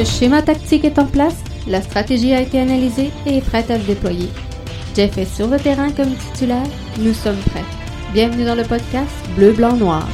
Le schéma tactique est en place, la stratégie a été analysée et est prête à se déployer. Jeff est sur le terrain comme titulaire, nous sommes prêts. Bienvenue dans le podcast Bleu, Blanc, Noir.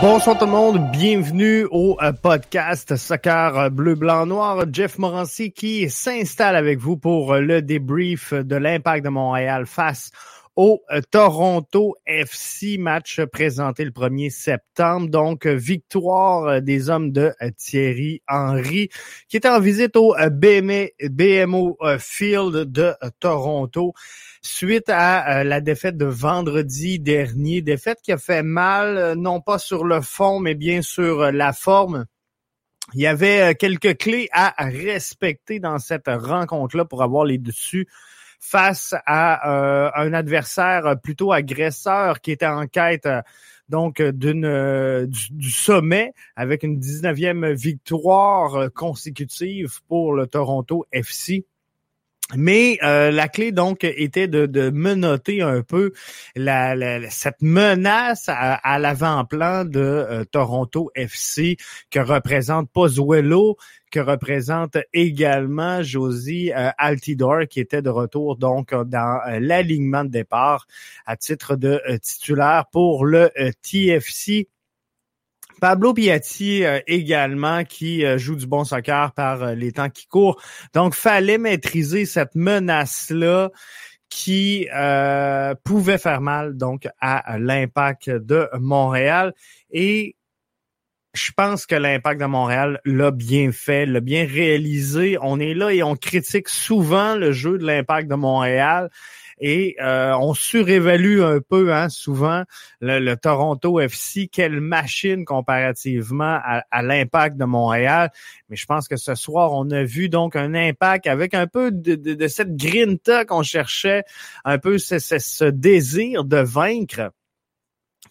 Bonsoir tout le monde, bienvenue au euh, podcast Soccer euh, Bleu, Blanc, Noir. Jeff Morancy qui s'installe avec vous pour euh, le débrief de l'impact de Montréal face au Toronto FC match présenté le 1er septembre. Donc, victoire des hommes de Thierry Henry qui était en visite au BMO Field de Toronto suite à euh, la défaite de vendredi dernier, défaite qui a fait mal, euh, non pas sur le fond, mais bien sur euh, la forme. Il y avait quelques clés à respecter dans cette rencontre-là pour avoir les dessus face à un adversaire plutôt agresseur qui était en quête donc d'une du, sommet avec une 19e victoire consécutive pour le Toronto FC. Mais euh, la clé donc était de, de menoter un peu cette menace à, l'avant-plan de euh, Toronto FC que représente Pozuelo, que représente également Josie euh, Altidor qui était de retour donc dans l'alignement de départ à titre de titulaire pour le TFC Pablo Piatti euh, également qui euh, joue du bon soccer par euh, les temps qui courent. Donc, fallait maîtriser cette menace-là qui pouvait faire mal donc à l'impact de Montréal. Et je pense que l'impact de Montréal l'a bien fait, l'a bien réalisé. On est là et on critique souvent le jeu de l'impact de Montréal et euh, on surévalue un peu hein, souvent le, Toronto FC, quelle machine comparativement à, l'impact de Montréal. Mais je pense que ce soir, on a vu donc un impact avec un peu de, cette grinta qu'on cherchait, un peu ce désir de vaincre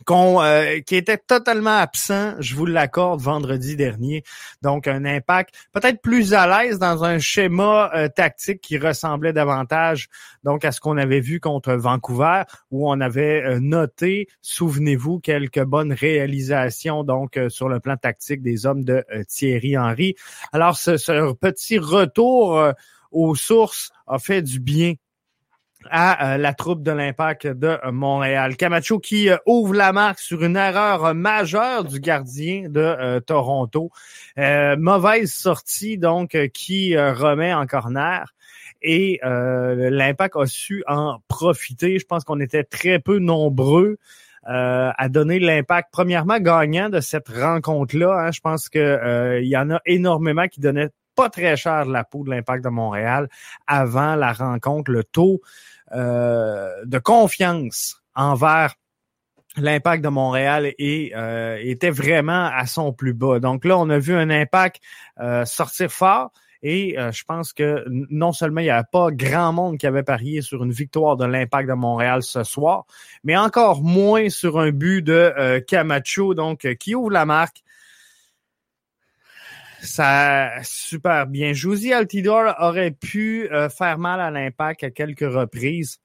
euh, qui était totalement absent, je vous l'accorde, vendredi dernier. Donc, un impact peut-être plus à l'aise dans un schéma euh, tactique qui ressemblait davantage donc à ce qu'on avait vu contre Vancouver, où on avait euh, noté, souvenez-vous, quelques bonnes réalisations donc sur le plan tactique des hommes de Thierry Henry. Alors, ce petit retour aux sources a fait du bien à euh, la troupe de l'Impact de Montréal. Camacho qui euh, ouvre la marque sur une erreur majeure du gardien de euh, Toronto. mauvaise sortie donc qui remet en corner. Et l'Impact a su en profiter. Je pense qu'on était très peu nombreux à donner l'impact, premièrement, gagnant de cette rencontre-là. Hein. Je pense qu'il y en a énormément qui donnaient pas très cher la peau de l'impact de Montréal avant la rencontre. Le taux euh, de confiance envers l'impact de Montréal et euh, était vraiment à son plus bas. Donc là, on a vu un impact euh, sortir fort. Et je pense que non seulement il n'y avait pas grand monde qui avait parié sur une victoire de l'impact de Montréal ce soir, mais encore moins sur un but de Camacho, donc qui ouvre la marque ça super bien. Josie Altidor aurait pu euh, faire mal à l'impact à quelques reprises.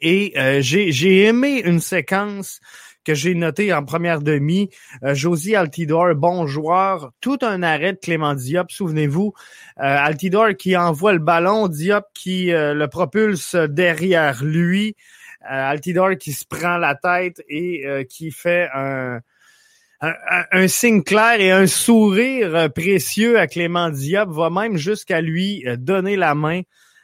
Et euh, j'ai aimé une séquence que j'ai notée en première demi. Euh, Josie Altidor, bon joueur, tout un arrêt de Clément Diop, souvenez-vous. Altidor qui envoie le ballon, Diop qui le propulse derrière lui. Altidor qui se prend la tête et qui fait un, un, signe clair et un sourire euh, précieux à Clément Diop va même jusqu'à lui euh, donner la main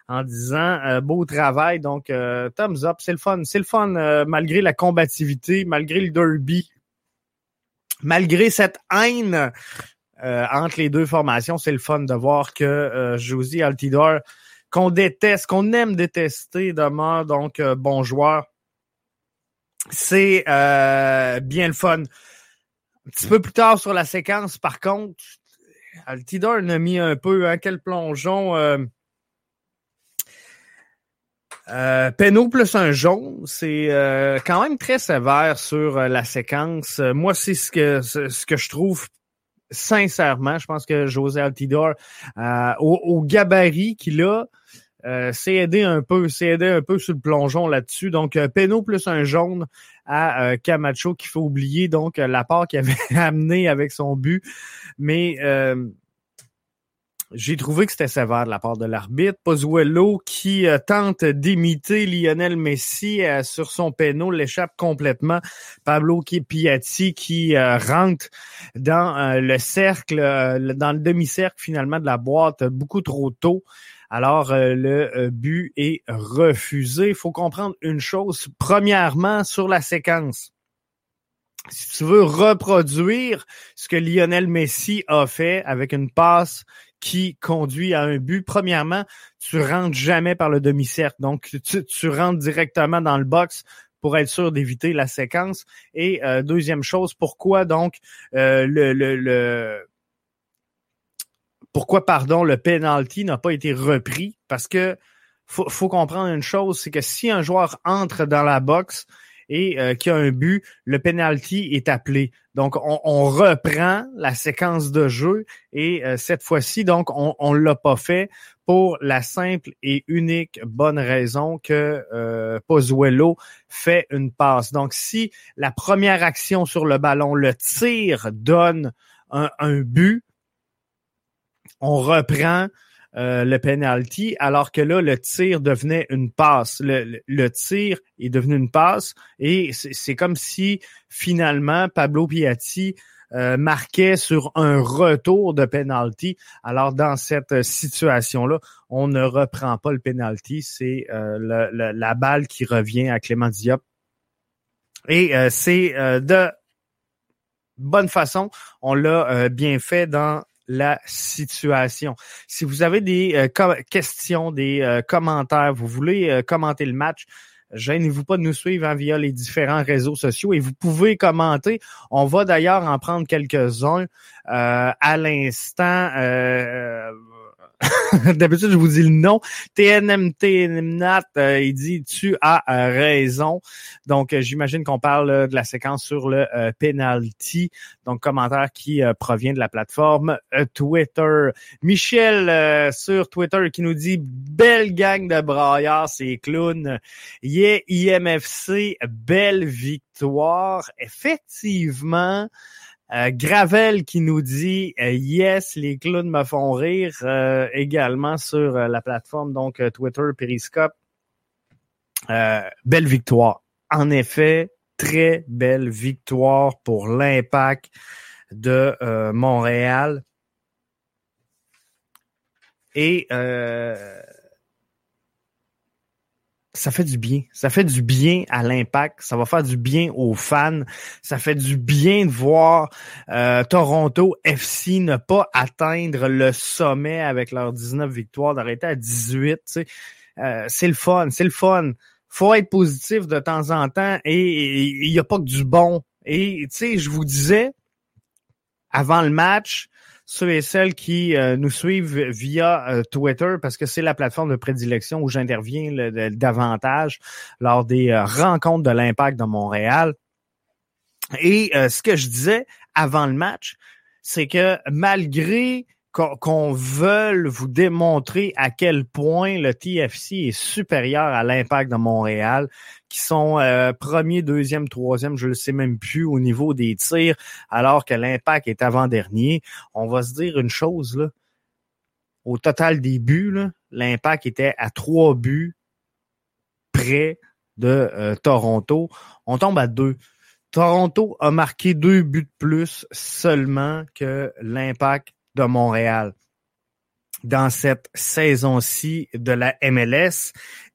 en disant euh, beau travail. Donc, thumbs up, c'est le fun. C'est le fun malgré la combativité, malgré le derby, malgré cette haine entre les deux formations. C'est le fun de voir que Josie Altidor, qu'on déteste, qu'on aime détester, demeure donc bon joueur. C'est bien le fun. Un petit peu plus tard sur la séquence, par contre, Altidor a mis un peu, hein, quel plongeon. Euh, euh plus un jaune, c'est euh, quand même très sévère sur euh, la séquence. Moi, c'est ce que ce que je trouve sincèrement. Je pense que José Altidor, au, au, gabarit qu'il a, euh, c'est aidé un peu, c'est aidé un peu sur le plongeon là-dessus. Donc, euh, plus un jaune à euh, Camacho qu'il faut oublier, donc euh, la part qu'il avait amené avec son but. Mais j'ai trouvé que c'était sévère de la part de l'arbitre. Pozuelo qui tente d'imiter Lionel Messi sur son péno l'échappe complètement. Pablo Piatti qui rentre dans le cercle, dans le demi-cercle finalement de la boîte beaucoup trop tôt. Alors, euh, le euh, but est refusé. Il faut comprendre une chose. Premièrement, sur la séquence. Si tu veux reproduire ce que Lionel Messi a fait avec une passe qui conduit à un but, premièrement, tu rentres jamais par le demi-cercle. Donc, tu, rentres directement dans le box pour être sûr d'éviter la séquence. Et euh, deuxième chose, pourquoi donc le, le pourquoi, pardon, le penalty n'a pas été repris? Parce que faut, faut comprendre une chose, c'est que si un joueur entre dans la boxe et euh, qui a un but, le penalty est appelé. Donc, on, reprend la séquence de jeu et euh, cette fois-ci, donc, on ne l'a pas fait pour la simple et unique bonne raison que euh, Pozuelo fait une passe. Donc, si la première action sur le ballon, le tir, donne un, un but, on reprend euh, le penalty, alors que là, le tir devenait une passe. Le, tir est devenu une passe et c'est comme si finalement Pablo Piatti euh, marquait sur un retour de penalty. Alors dans cette situation-là, on ne reprend pas le penalty, c'est euh, la balle qui revient à Clément Diop. Et c'est de bonne façon, on l'a bien fait dans la situation. Si vous avez des euh, questions, des euh, commentaires, vous voulez euh, commenter le match, gênez-vous pas de nous suivre hein, via les différents réseaux sociaux et vous pouvez commenter. On va d'ailleurs en prendre quelques-uns à l'instant. D'habitude, je vous dis le nom. TNMT euh, il dit tu as euh, raison. Donc, euh, j'imagine qu'on parle de la séquence sur le penalty. Donc, commentaire qui provient de la plateforme Twitter. Michel sur Twitter qui nous dit belle gang de braillards, c'est clown. Yeah, IMFC, belle victoire. Effectivement. Euh, Gravel qui nous dit euh, yes, les clowns me font rire euh, également sur la plateforme donc Twitter Periscope. belle victoire. En effet, très belle victoire pour l'impact de Montréal. Et ça fait du bien. Ça fait du bien à l'impact. Ça va faire du bien aux fans. Ça fait du bien de voir euh, Toronto FC ne pas atteindre le sommet avec leurs 19 victoires, d'arrêter à 18. Euh, c'est le fun. C'est le fun. faut être positif de temps en temps et il n'y a pas que du bon. Et tu sais, je vous disais, avant le match, ceux et celles qui euh, nous suivent via euh, Twitter, parce que c'est la plateforme de prédilection où j'interviens davantage lors des euh, rencontres de l'impact de Montréal. Et ce que je disais avant le match, c'est que malgré qu'on veuille vous démontrer à quel point le TFC est supérieur à l'impact de Montréal, qui sont euh, premier, deuxième, troisième, je ne sais même plus au niveau des tirs, alors que l'impact est avant-dernier. On va se dire une chose, là. Au total des buts, l'impact était à trois buts près de euh, Toronto. On tombe à deux. Toronto a marqué deux buts de plus seulement que l'impact de Montréal dans cette saison-ci de la MLS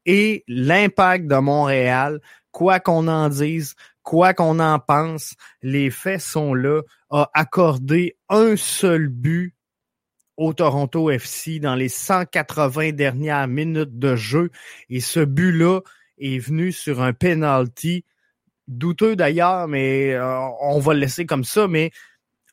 et l'impact de Montréal, quoi qu'on en dise, quoi qu'on en pense, les faits sont là, a accordé un seul but au Toronto FC dans les 180 dernières minutes de jeu. Et ce but-là est venu sur un penalty. Douteux d'ailleurs, mais euh, on va le laisser comme ça, mais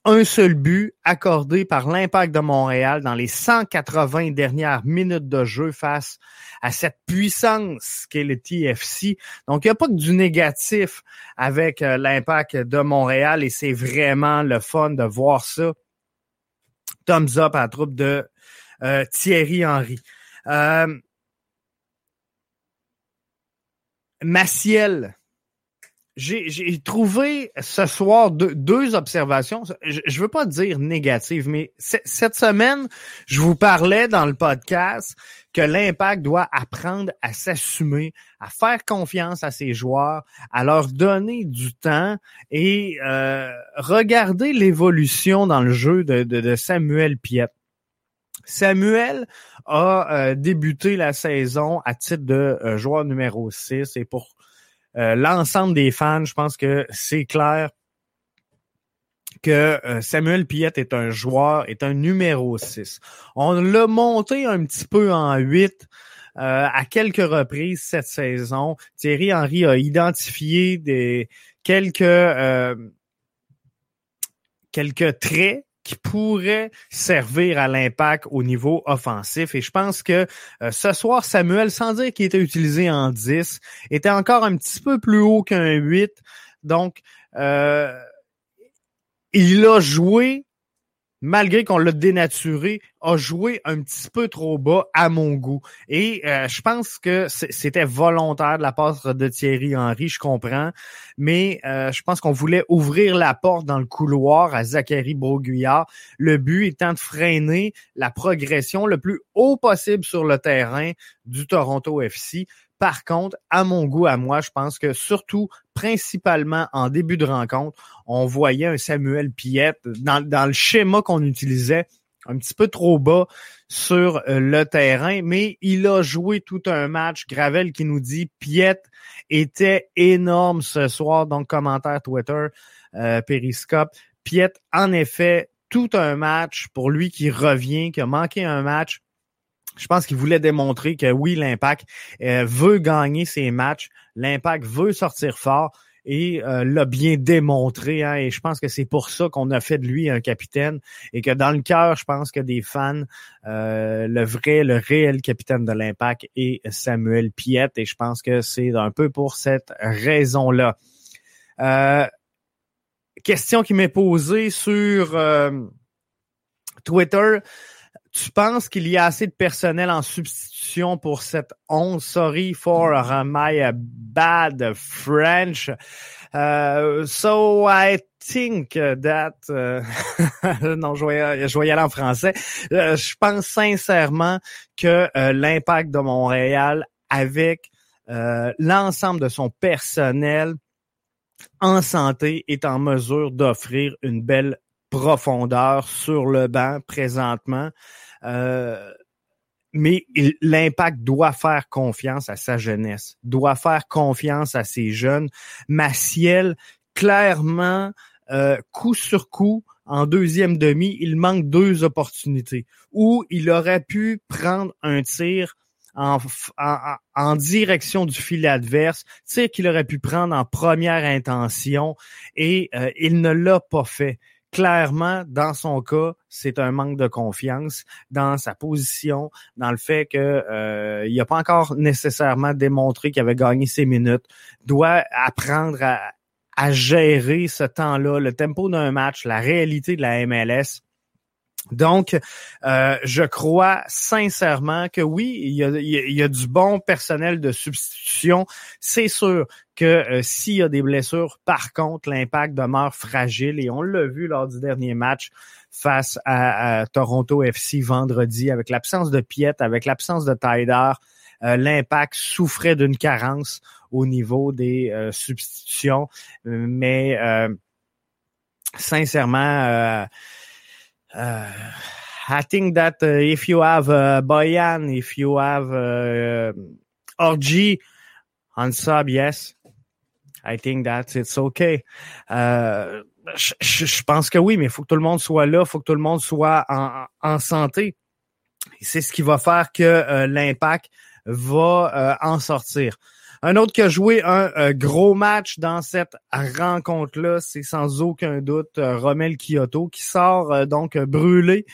un seul but accordé par l'Impact de Montréal dans les 180 dernières minutes de jeu face à cette puissance qu'est le TFC. Donc, il n'y a pas du négatif avec euh, l'Impact de Montréal et c'est vraiment le fun de voir ça. Thumbs up à la troupe de euh, Thierry Henry. Euh, Maciel, j'ai trouvé ce soir deux, observations. Je, je veux pas dire négatives, mais cette semaine, je vous parlais dans le podcast que l'impact doit apprendre à s'assumer, à faire confiance à ses joueurs, à leur donner du temps et euh, regarder l'évolution dans le jeu de, de, Samuel Piet. Samuel a euh, débuté la saison à titre de euh, joueur numéro 6 et pour euh, l'ensemble des fans, je pense que c'est clair que euh, Samuel Piette est un joueur, est un numéro 6. On l'a monté un petit peu en 8 euh, à quelques reprises cette saison. Thierry Henry a identifié des quelques quelques traits qui pourrait servir à l'impact au niveau offensif. Et je pense que euh, ce soir, Samuel, sans dire qu'il était utilisé en 10, était encore un petit peu plus haut qu'un 8. Donc, euh, il a joué malgré qu'on l'a dénaturé, a joué un petit peu trop bas à mon goût. Et euh, je pense que c'était volontaire de la part de Thierry Henry, je comprends, mais euh, je pense qu'on voulait ouvrir la porte dans le couloir à Zachary Broguillard, le but étant de freiner la progression le plus haut possible sur le terrain du Toronto FC. Par contre, à mon goût, à moi, je pense que surtout, principalement en début de rencontre, on voyait un Samuel Piette dans, le schéma qu'on utilisait un petit peu trop bas sur euh, le terrain, mais il a joué tout un match. Gravel qui nous dit Piette était énorme ce soir, donc commentaire Twitter, euh, Periscope. Piette, en effet, tout un match pour lui qui revient, qui a manqué un match je pense qu'il voulait démontrer que oui, l'Impact euh, veut gagner ses matchs, l'Impact veut sortir fort et euh, l'a bien démontré. Hein, et je pense que c'est pour ça qu'on a fait de lui un capitaine et que dans le cœur, je pense que des fans, euh, le vrai, le réel capitaine de l'Impact est Samuel Piette et je pense que c'est un peu pour cette raison-là. question qui m'est posée sur Twitter tu penses qu'il y a assez de personnel en substitution pour cette 11? Sorry for my bad French. Uh, so I think that... Uh, non, je voyais, je aller en français. Uh, je pense sincèrement que uh, l'impact de Montréal avec l'ensemble de son personnel en santé est en mesure d'offrir une belle profondeur sur le banc présentement. Euh, mais l'impact doit faire confiance à sa jeunesse, doit faire confiance à ses jeunes. Maciel, clairement, euh, coup sur coup, en deuxième demi, il manque deux opportunités où il aurait pu prendre un tir en, direction du filet adverse, tir qu'il aurait pu prendre en première intention et euh, il ne l'a pas fait clairement, dans son cas, c'est un manque de confiance dans sa position, dans le fait que euh, il n'a pas encore nécessairement démontré qu'il avait gagné ses minutes, doit apprendre à, à gérer ce temps-là, le tempo d'un match, la réalité de la MLS. Donc, euh, je crois sincèrement que oui, il y, a, du bon personnel de substitution. C'est sûr que euh, s'il y a des blessures, par contre, l'impact demeure fragile et on l'a vu lors du dernier match face à, Toronto FC vendredi avec l'absence de Piet, avec l'absence de Tyder. Euh, l'impact souffrait d'une carence au niveau des substitutions, mais sincèrement uh, I think that uh, if you have uh, Boyan, if you have uh, RG on sub, yes, I think that it's okay. Uh, je, je, pense que oui, mais il faut que tout le monde soit là, il faut que tout le monde soit en, en santé. C'est ce qui va faire que euh, l'impact va euh, en sortir. Un autre qui a joué un euh, gros match dans cette rencontre-là, c'est sans aucun doute euh, Romel Kyoto qui sort euh, donc brûlé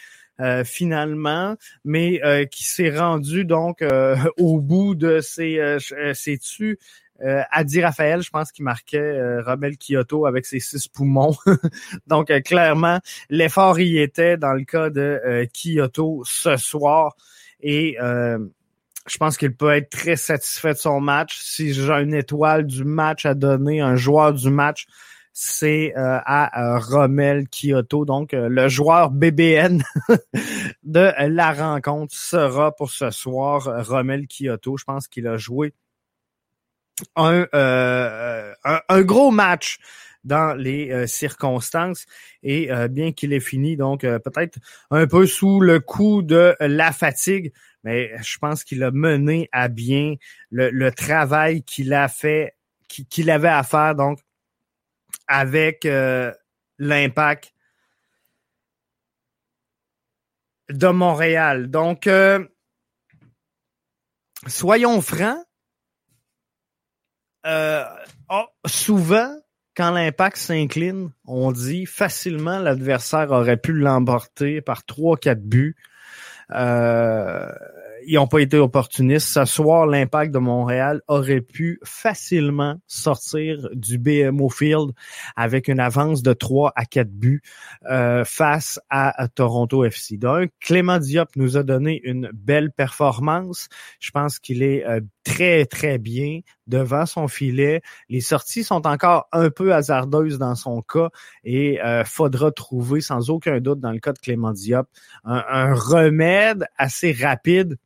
finalement, mais qui s'est rendu donc au bout de ses, ses tu Adi Raphaël, je pense qu'il marquait Romel Kyoto avec ses six poumons. donc clairement, l'effort y était dans le cas de Kyoto ce soir. Et je pense qu'il peut être très satisfait de son match. Si j'ai une étoile du match à donner, un joueur du match, c'est euh, à euh, Romel Kyoto. Donc, euh, le joueur BBN de la rencontre sera pour ce soir Romel Kyoto. Je pense qu'il a joué un, un, gros match dans les circonstances et bien qu'il ait fini donc peut-être un peu sous le coup de la fatigue mais je pense qu'il a mené à bien le, travail qu'il a fait qu'il avait à faire donc avec euh, l'impact de Montréal. Donc, euh, soyons francs, euh, oh, souvent, quand l'impact s'incline, on dit facilement l'adversaire aurait pu l'emporter par 3-4 buts. Euh, ils n'ont pas été opportunistes. Ce soir, l'impact de Montréal aurait pu facilement sortir du BMO Field avec une avance de 3 à 4 buts euh, face à, Toronto FC. Donc, Clément Diop nous a donné une belle performance. Je pense qu'il est euh, très, très bien devant son filet. Les sorties sont encore un peu hasardeuses dans son cas et euh, faudra trouver sans aucun doute dans le cas de Clément Diop un remède assez rapide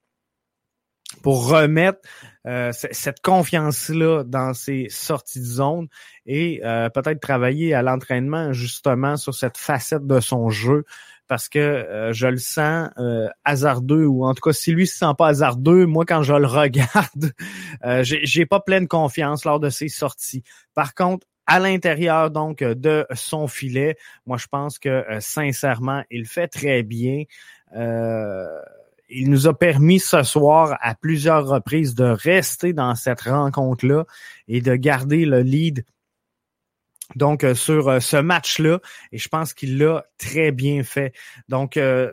pour remettre euh, cette confiance-là dans ses sorties de zone et euh, peut-être travailler à l'entraînement justement sur cette facette de son jeu parce que euh, je le sens hasardeux ou en tout cas si lui se sent pas hasardeux, moi quand je le regarde, j'ai pas pleine confiance lors de ses sorties. Par contre, à l'intérieur donc de son filet, moi je pense que sincèrement, il fait très bien. Euh, il nous a permis ce soir à plusieurs reprises de rester dans cette rencontre-là et de garder le lead donc euh, sur euh, ce match-là. Et je pense qu'il l'a très bien fait. Donc, euh,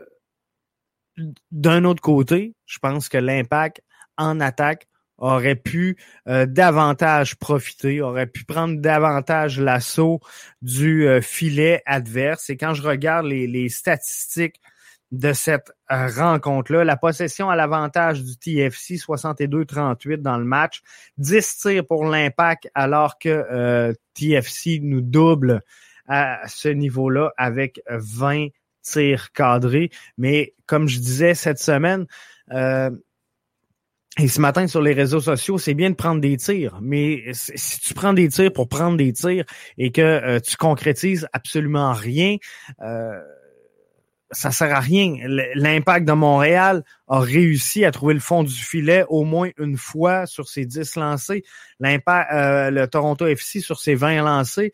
d'un autre côté, je pense que l'impact en attaque aurait pu davantage profiter, aurait pu prendre davantage l'assaut du filet adverse. Et quand je regarde les, les statistiques de cette euh, rencontre-là. La possession à l'avantage du TFC, 62-38 dans le match. 10 tirs pour l'impact alors que euh, TFC nous double à ce niveau-là avec 20 tirs cadrés. Mais comme je disais cette semaine, euh, et ce matin sur les réseaux sociaux, c'est bien de prendre des tirs, mais si tu prends des tirs pour prendre des tirs et que tu concrétises absolument rien, euh, ça sert à rien. L'impact de Montréal a réussi à trouver le fond du filet au moins une fois sur ses 10 lancés. L'impact, euh, le Toronto FC sur ses 20 lancés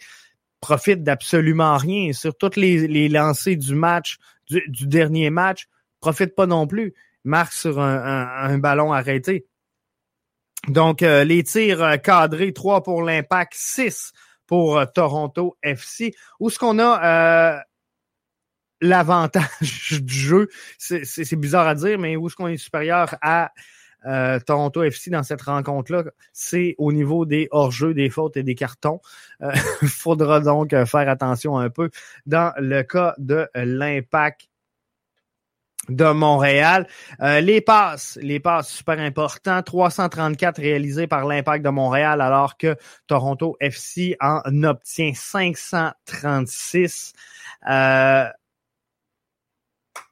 profite d'absolument rien. Sur toutes les, les lancés du match, du, dernier match, profite pas non plus. Marque sur un, ballon arrêté. Donc, euh, les tirs euh, cadrés, 3 pour l'impact, 6 pour Toronto FC. Où ce qu'on a l'avantage du jeu. C'est bizarre à dire, mais où est-ce qu'on est supérieur à euh, Toronto FC dans cette rencontre-là, c'est au niveau des hors-jeux, des fautes et des cartons. Il euh, faudra donc faire attention un peu dans le cas de l'impact de Montréal. Euh, les passes, les passes super importants, 334 réalisés par l'impact de Montréal alors que Toronto FC en obtient 536. Euh,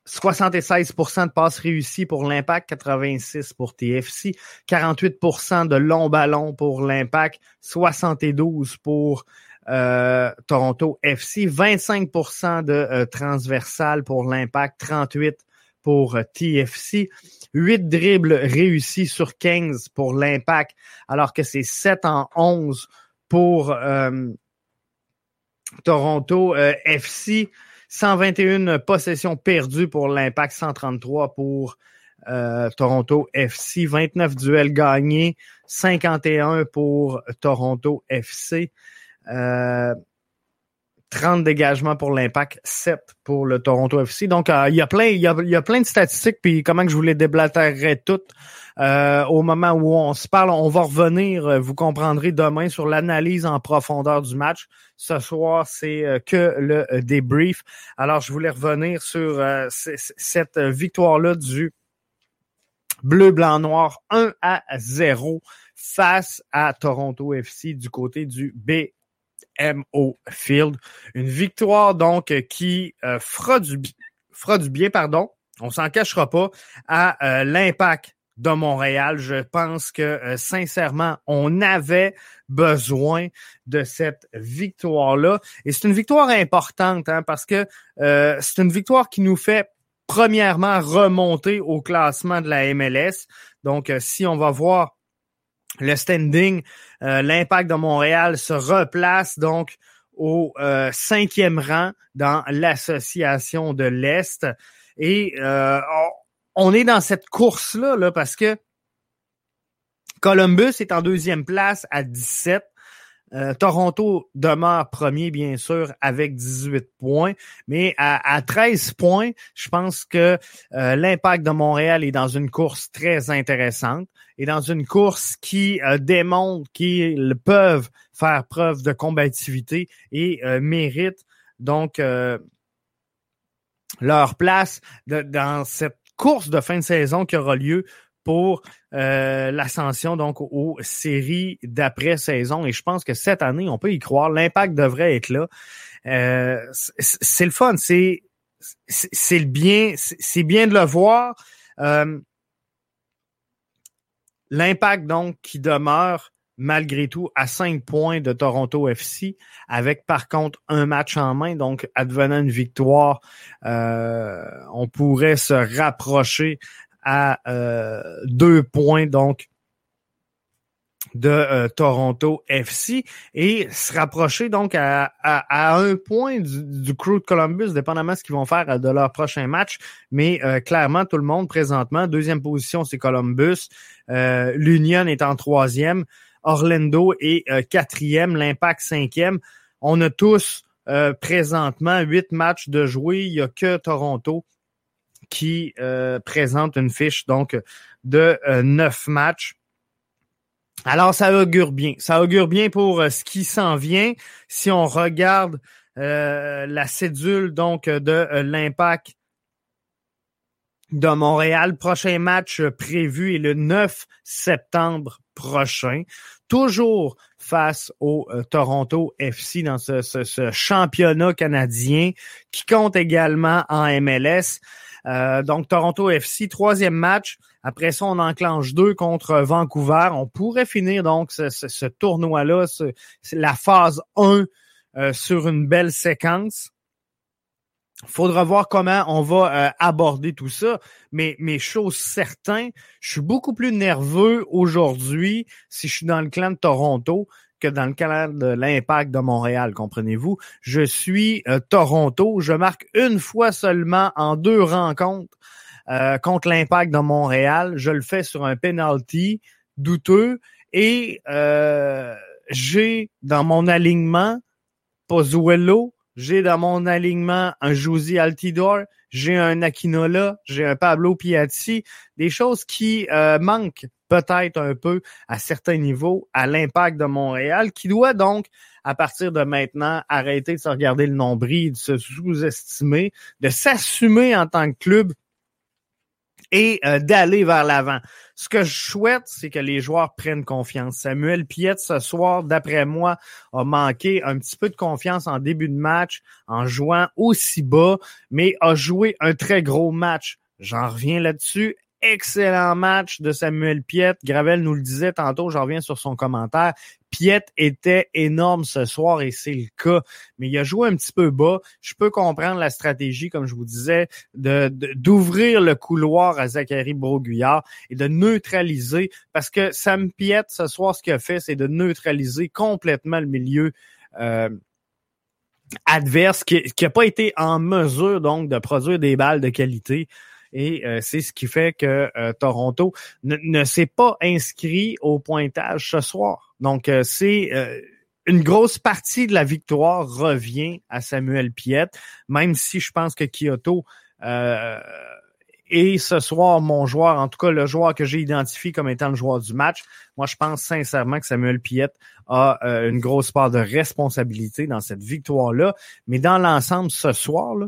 76% de passes réussies pour l'Impact, 86 pour TFC, 48% de longs ballons pour l'Impact, 72 pour euh, Toronto FC, 25% de euh, transversal pour l'Impact, 38 pour euh, TFC, 8 dribbles réussis sur 15 pour l'Impact, alors que c'est 7 en 11 pour Toronto FC. 121 possessions perdues pour l'Impact, 133 pour euh, Toronto FC, 29 duels gagnés, 51 pour Toronto FC, 30 euh, dégagements pour l'Impact, 7 pour le Toronto FC. Donc, euh, il y a plein, il y a, plein de statistiques, puis comment que je vous les déblatérerai toutes. Euh, au moment où on se parle, on va revenir, euh, vous comprendrez demain, sur l'analyse en profondeur du match. Ce soir, c'est euh, que le débrief. Alors, je voulais revenir sur cette victoire-là du bleu, blanc, noir, 1 à 0 face à Toronto FC du côté du BMO Field. Une victoire donc qui euh, fera, du, fera du bien, pardon, on s'en cachera pas, à euh, l'impact de Montréal. Je pense que euh, sincèrement, on avait besoin de cette victoire-là. Et c'est une victoire importante hein, parce que c'est une victoire qui nous fait premièrement remonter au classement de la MLS. Donc, si on va voir le standing, euh, l'impact de Montréal se replace donc au euh, cinquième rang dans l'association de l'Est. Et euh, on est dans cette course-là là, parce que Columbus est en deuxième place à 17. Euh, Toronto demeure premier, bien sûr, avec 18 points, mais à, 13 points, je pense que euh, l'impact de Montréal est dans une course très intéressante et dans une course qui euh, démontre qu'ils peuvent faire preuve de combativité et méritent donc leur place dans cette course de fin de saison qui aura lieu pour euh, l'ascension donc aux séries d'après-saison. Et je pense que cette année, on peut y croire. L'impact devrait être là. Euh, c'est le fun, c'est c'est le bien, c'est bien de le voir. Euh, l'impact donc qui demeure malgré tout à cinq points de Toronto FC, avec par contre un match en main. Donc, advenant une victoire, on pourrait se rapprocher à euh, deux points donc de euh, Toronto FC et se rapprocher donc à, à, un point du, du, crew de Columbus, dépendamment de ce qu'ils vont faire euh, de leur prochain match. Mais clairement, tout le monde présentement, deuxième position, c'est Columbus. L'Union est en troisième. Orlando est quatrième. L'Impact cinquième. On a tous présentement huit matchs de jouer. Il n'y a que Toronto qui euh, présente une fiche donc de euh, neuf matchs. Alors, ça augure bien. Ça augure bien pour euh, ce qui s'en vient. Si on regarde la cédule donc de l'impact de Montréal, prochain match prévu est le 9 septembre prochain. Toujours face au Toronto FC dans ce, ce, championnat canadien qui compte également en MLS. Euh, donc, Toronto FC, troisième match. Après ça, on enclenche deux contre Vancouver. On pourrait finir donc ce, tournoi-là, c'est la phase 1 euh, sur une belle séquence. Faudra voir comment on va euh, aborder tout ça, mais mais chose certain, je suis beaucoup plus nerveux aujourd'hui si je suis dans le clan de Toronto que dans le cas de l'impact de Montréal, comprenez-vous? Je suis euh, Toronto, je marque une fois seulement en deux rencontres euh, contre l'impact de Montréal. Je le fais sur un penalty douteux et euh, j'ai dans mon alignement Pozuelo, j'ai dans mon alignement un Josie Altidor, j'ai un Aquinola, j'ai un Pablo Piatti, des choses qui manquent peut-être un peu à certains niveaux à l'impact de Montréal, qui doit donc, à partir de maintenant, arrêter de se regarder le nombril, de se sous-estimer, de s'assumer en tant que club et euh, d'aller vers l'avant. Ce que je souhaite, c'est que les joueurs prennent confiance. Samuel Piette, ce soir, d'après moi, a manqué un petit peu de confiance en début de match en jouant aussi bas, mais a joué un très gros match. J'en reviens là-dessus excellent match de Samuel Piette. Gravel nous le disait tantôt, j'en reviens sur son commentaire. Piette était énorme ce soir et c'est le cas. Mais il a joué un petit peu bas. Je peux comprendre la stratégie, comme je vous disais, de d'ouvrir le couloir à Zachary Broguillard et de neutraliser, parce que Sam Piette, ce soir, ce qu'il a fait, c'est de neutraliser complètement le milieu. Euh, adverse qui n'a pas été en mesure donc de produire des balles de qualité. Et euh, c'est ce qui fait que euh, Toronto ne, s'est pas inscrit au pointage ce soir. Donc, euh, c'est une grosse partie de la victoire revient à Samuel Piette, même si je pense que Kyoto est ce soir mon joueur, en tout cas le joueur que j'ai identifié comme étant le joueur du match. Moi, je pense sincèrement que Samuel Piette a une grosse part de responsabilité dans cette victoire-là. Mais dans l'ensemble, ce soir, là,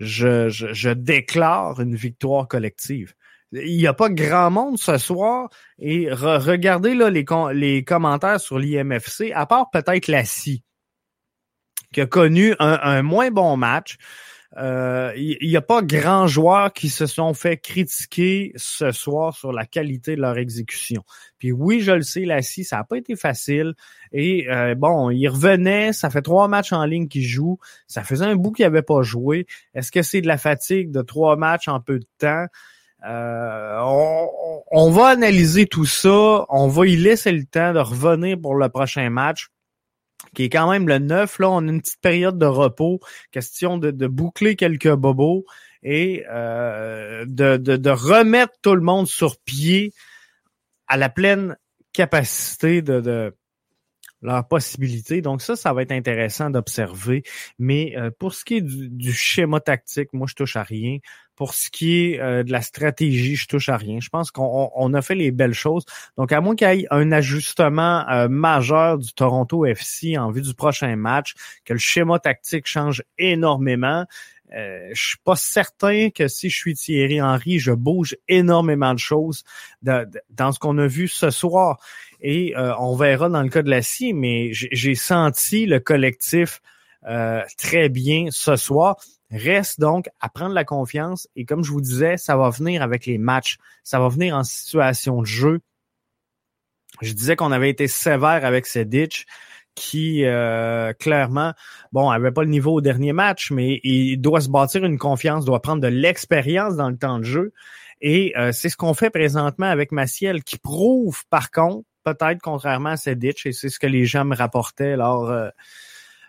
je, déclare une victoire collective. Il n'y a pas grand monde ce soir et regardez là les, commentaires sur l'IMFC, à part peut-être la SI, qui a connu un moins bon match. Euh, il n'y a pas grand joueurs qui se sont fait critiquer ce soir sur la qualité de leur exécution. Puis oui, je le sais, la scie, ça n'a pas été facile. Et euh, bon, il revenait, ça fait trois matchs en ligne qu'il joue. Ça faisait un bout qu'il n'avait pas joué. Est-ce que c'est de la fatigue de trois matchs en peu de temps? Euh, on, on, va analyser tout ça. On va y laisser le temps de revenir pour le prochain match qui est quand même le 9. Là, on a une petite période de repos, question de, boucler quelques bobos et euh, de, de, remettre tout le monde sur pied à la pleine capacité de, de leurs possibilités. Donc ça, ça va être intéressant d'observer. Mais euh, pour ce qui est du, schéma tactique, moi, je touche à rien. Pour ce qui est euh, de la stratégie, je touche à rien. Je pense qu'on a fait les belles choses. Donc, à moins qu'il y ait un ajustement euh, majeur du Toronto FC en vue du prochain match, que le schéma tactique change énormément, euh, je suis pas certain que si je suis Thierry Henry, je bouge énormément de choses dans ce qu'on a vu ce soir. Et euh, on verra dans le cas de la scie, mais j'ai senti le collectif euh, très bien ce soir. Reste donc à prendre la confiance et comme je vous disais, ça va venir avec les matchs, ça va venir en situation de jeu. Je disais qu'on avait été sévère avec Sedic qui euh, clairement, bon, avait pas le niveau au dernier match, mais il doit se bâtir une confiance, doit prendre de l'expérience dans le temps de jeu. Et euh, c'est ce qu'on fait présentement avec Maciel, qui prouve par contre, peut-être contrairement à Sedic, et c'est ce que les gens me rapportaient lors euh,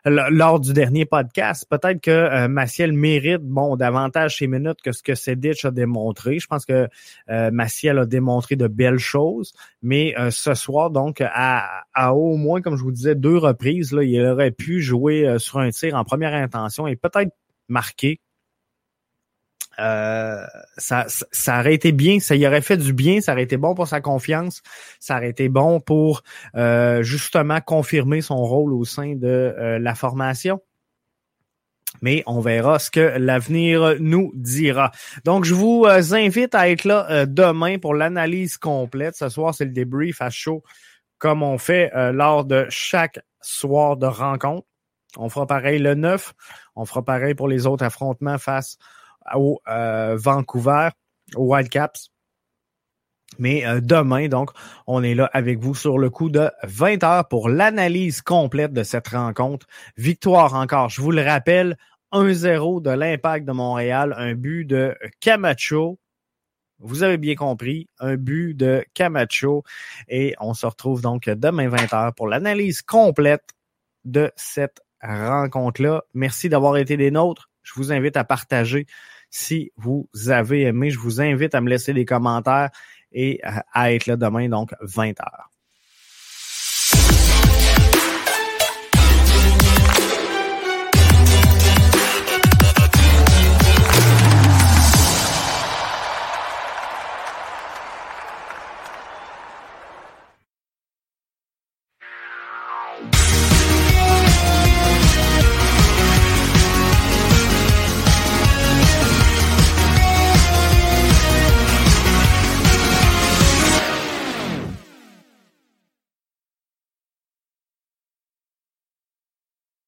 lors du dernier podcast. Peut-être que euh, Maciel mérite bon davantage ses minutes que ce que Sedic a démontré. Je pense que euh, Maciel a démontré de belles choses, mais euh, ce soir, donc, à, au moins, comme je vous disais, deux reprises, là, il aurait pu jouer sur un tir en première intention et peut-être marquer euh, ça, ça aurait été bien, ça y aurait fait du bien, ça aurait été bon pour sa confiance, ça aurait été bon pour euh, justement confirmer son rôle au sein de euh, la formation. Mais on verra ce que l'avenir nous dira. Donc, je vous invite à être là demain pour l'analyse complète. Ce soir, c'est le débrief à chaud, comme on fait lors de chaque soir de rencontre. On fera pareil le 9. On fera pareil pour les autres affrontements face au euh, Vancouver, au Wildcaps. Mais euh, demain, donc, on est là avec vous sur le coup de 20 heures pour l'analyse complète de cette rencontre. Victoire encore, je vous le rappelle, 1-0 de l'impact de Montréal, un but de Camacho. Vous avez bien compris, un but de Camacho. Et on se retrouve donc demain 20 heures pour l'analyse complète de cette rencontre-là. Merci d'avoir été des nôtres. Je vous invite à partager si vous avez aimé. Je vous invite à me laisser des commentaires et à être là demain, donc 20 heures.